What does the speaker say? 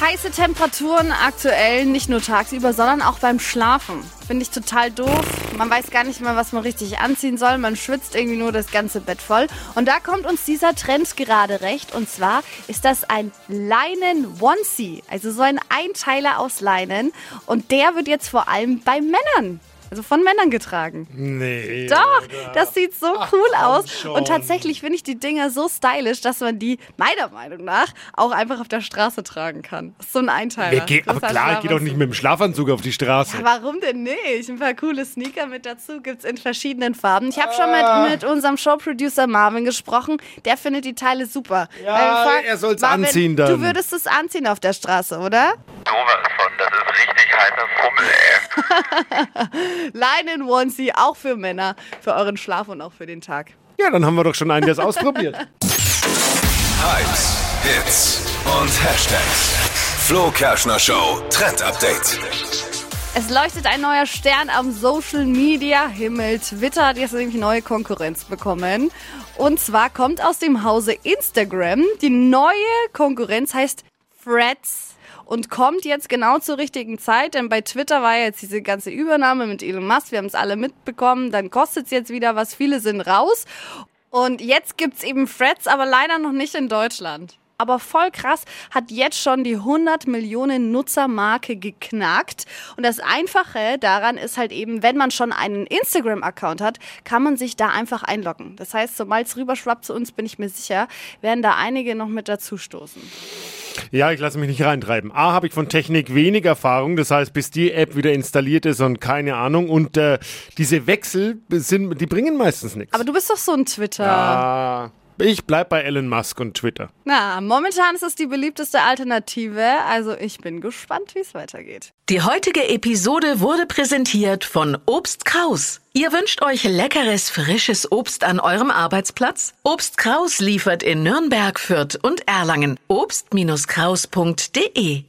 Heiße Temperaturen aktuell, nicht nur tagsüber, sondern auch beim Schlafen. Finde ich total doof. Man weiß gar nicht mehr, was man richtig anziehen soll. Man schwitzt irgendwie nur das ganze Bett voll. Und da kommt uns dieser Trend gerade recht. Und zwar ist das ein Leinen-Onesie. Also so ein Einteiler aus Leinen. Und der wird jetzt vor allem bei Männern also von Männern getragen. Nee. Doch, das sieht so Ach, cool aus. schon. Und tatsächlich finde ich die Dinger so stylisch, dass man die meiner Meinung nach auch einfach auf der Straße tragen kann. So ein Einteiler. Wer geht, aber klar, ich gehe doch nicht mit dem Schlafanzug auf die Straße. ja, warum denn nicht? Ein paar coole Sneaker mit dazu gibt's in verschiedenen Farben. Ich habe schon Ah. mit, mit unserem Showproducer Marvin gesprochen. Der findet die Teile super. Ja, fragen, er soll's Marvin, anziehen dann. Du würdest es anziehen auf der Straße, oder? Sowas von, das ist richtig heißer Fummel, ey. Leinen Onesie, auch für Männer, für euren Schlaf und auch für den Tag. ja, dann haben wir doch schon einen, der es ausprobiert. Hypes, Hits und Hashtags. Flo Kerschner Show Trend Update. Es leuchtet ein neuer Stern am Social Media Himmel. Twitter hat jetzt nämlich neue Konkurrenz bekommen. Und zwar kommt aus dem Hause Instagram. Die neue Konkurrenz heißt Threads und kommt jetzt genau zur richtigen Zeit, denn bei Twitter war jetzt diese ganze Übernahme mit Elon Musk, wir haben es alle mitbekommen, dann kostet es jetzt wieder was, viele sind raus. Und jetzt gibt's eben Threads, aber leider noch nicht in Deutschland. Aber voll krass, hat jetzt schon die 100 Millionen Nutzermarke geknackt. Und das Einfache daran ist halt eben, wenn man schon einen Instagram-Account hat, kann man sich da einfach einloggen. Das heißt, sobald es rüberschwappt zu uns, bin ich mir sicher, werden da einige noch mit dazu stoßen. Ja, ich lasse mich nicht reintreiben. A, habe ich von Technik wenig Erfahrung. Das heißt, bis die App wieder installiert ist und keine Ahnung. Und äh, diese Wechsel, sind, die bringen meistens nichts. Aber du bist doch so ein Twitter. Ah, ich bleib bei Elon Musk und Twitter. Na, momentan ist es die beliebteste Alternative. Also ich bin gespannt, wie es weitergeht. Die heutige Episode wurde präsentiert von Obst Kraus. Ihr wünscht euch leckeres, frisches Obst an eurem Arbeitsplatz? Obst Kraus liefert in Nürnberg, Fürth und Erlangen. Obst-Kraus.de